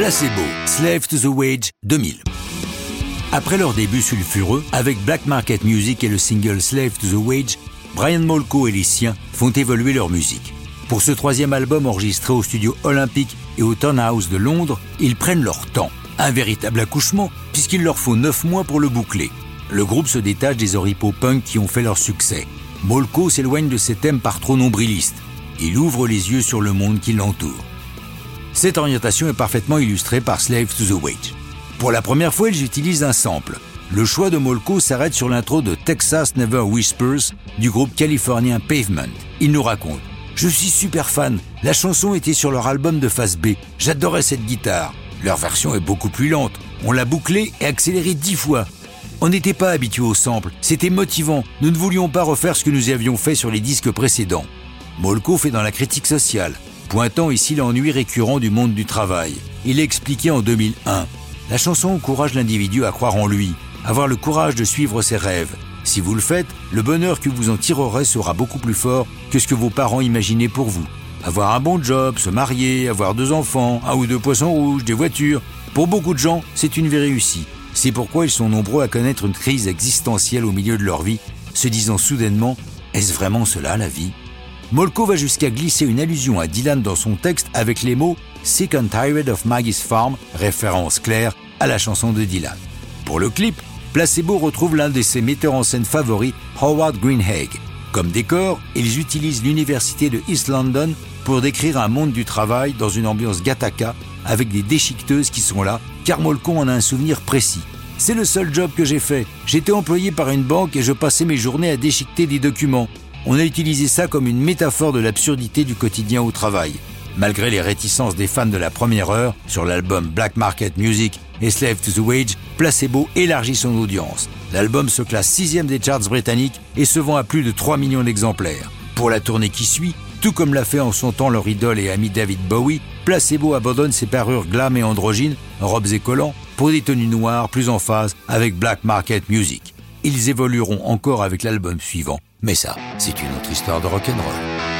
Placebo, Slave to the Wage 2000. Après leur début sulfureux, avec Black Market Music et le single Slave to the Wage, Brian Molko et les siens font évoluer leur musique. Pour ce troisième album enregistré au studio Olympique et au House de Londres, ils prennent leur temps. Un véritable accouchement, puisqu'il leur faut 9 mois pour le boucler. Le groupe se détache des oripeaux punk qui ont fait leur succès. Molko s'éloigne de ses thèmes par trop nombrilistes. Il ouvre les yeux sur le monde qui l'entoure. Cette orientation est parfaitement illustrée par Slave to the Wage. Pour la première fois, ils utilisent un sample. Le choix de Molko s'arrête sur l'intro de Texas Never Whispers du groupe californien Pavement. Il nous raconte Je suis super fan. La chanson était sur leur album de face B. J'adorais cette guitare. Leur version est beaucoup plus lente. On l'a bouclée et accélérée dix fois. On n'était pas habitué au sample. C'était motivant. Nous ne voulions pas refaire ce que nous avions fait sur les disques précédents. Molko fait dans la critique sociale pointant ici l'ennui récurrent du monde du travail. Il expliquait en 2001 La chanson encourage l'individu à croire en lui, avoir le courage de suivre ses rêves. Si vous le faites, le bonheur que vous en tirerez sera beaucoup plus fort que ce que vos parents imaginaient pour vous. Avoir un bon job, se marier, avoir deux enfants, un ou deux poissons rouges, des voitures, pour beaucoup de gens, c'est une vie réussie. C'est pourquoi ils sont nombreux à connaître une crise existentielle au milieu de leur vie, se disant soudainement Est-ce vraiment cela la vie? Molko va jusqu'à glisser une allusion à Dylan dans son texte avec les mots Sick and Tired of Maggie's Farm, référence claire à la chanson de Dylan. Pour le clip, Placebo retrouve l'un de ses metteurs en scène favoris, Howard Greenhaig. Comme décor, ils utilisent l'université de East London pour décrire un monde du travail dans une ambiance gataka avec des déchiqueteuses qui sont là, car Molko en a un souvenir précis. C'est le seul job que j'ai fait. J'étais employé par une banque et je passais mes journées à déchiqueter des documents. On a utilisé ça comme une métaphore de l'absurdité du quotidien au travail. Malgré les réticences des fans de la première heure sur l'album Black Market Music et Slave to the Wage, Placebo élargit son audience. L'album se classe sixième des charts britanniques et se vend à plus de 3 millions d'exemplaires. Pour la tournée qui suit, tout comme l'a fait en son temps leur idole et ami David Bowie, Placebo abandonne ses parures glam et androgynes, robes et collants, pour des tenues noires plus en phase avec Black Market Music. Ils évolueront encore avec l'album suivant, mais ça, c'est une autre histoire de rock'n'roll.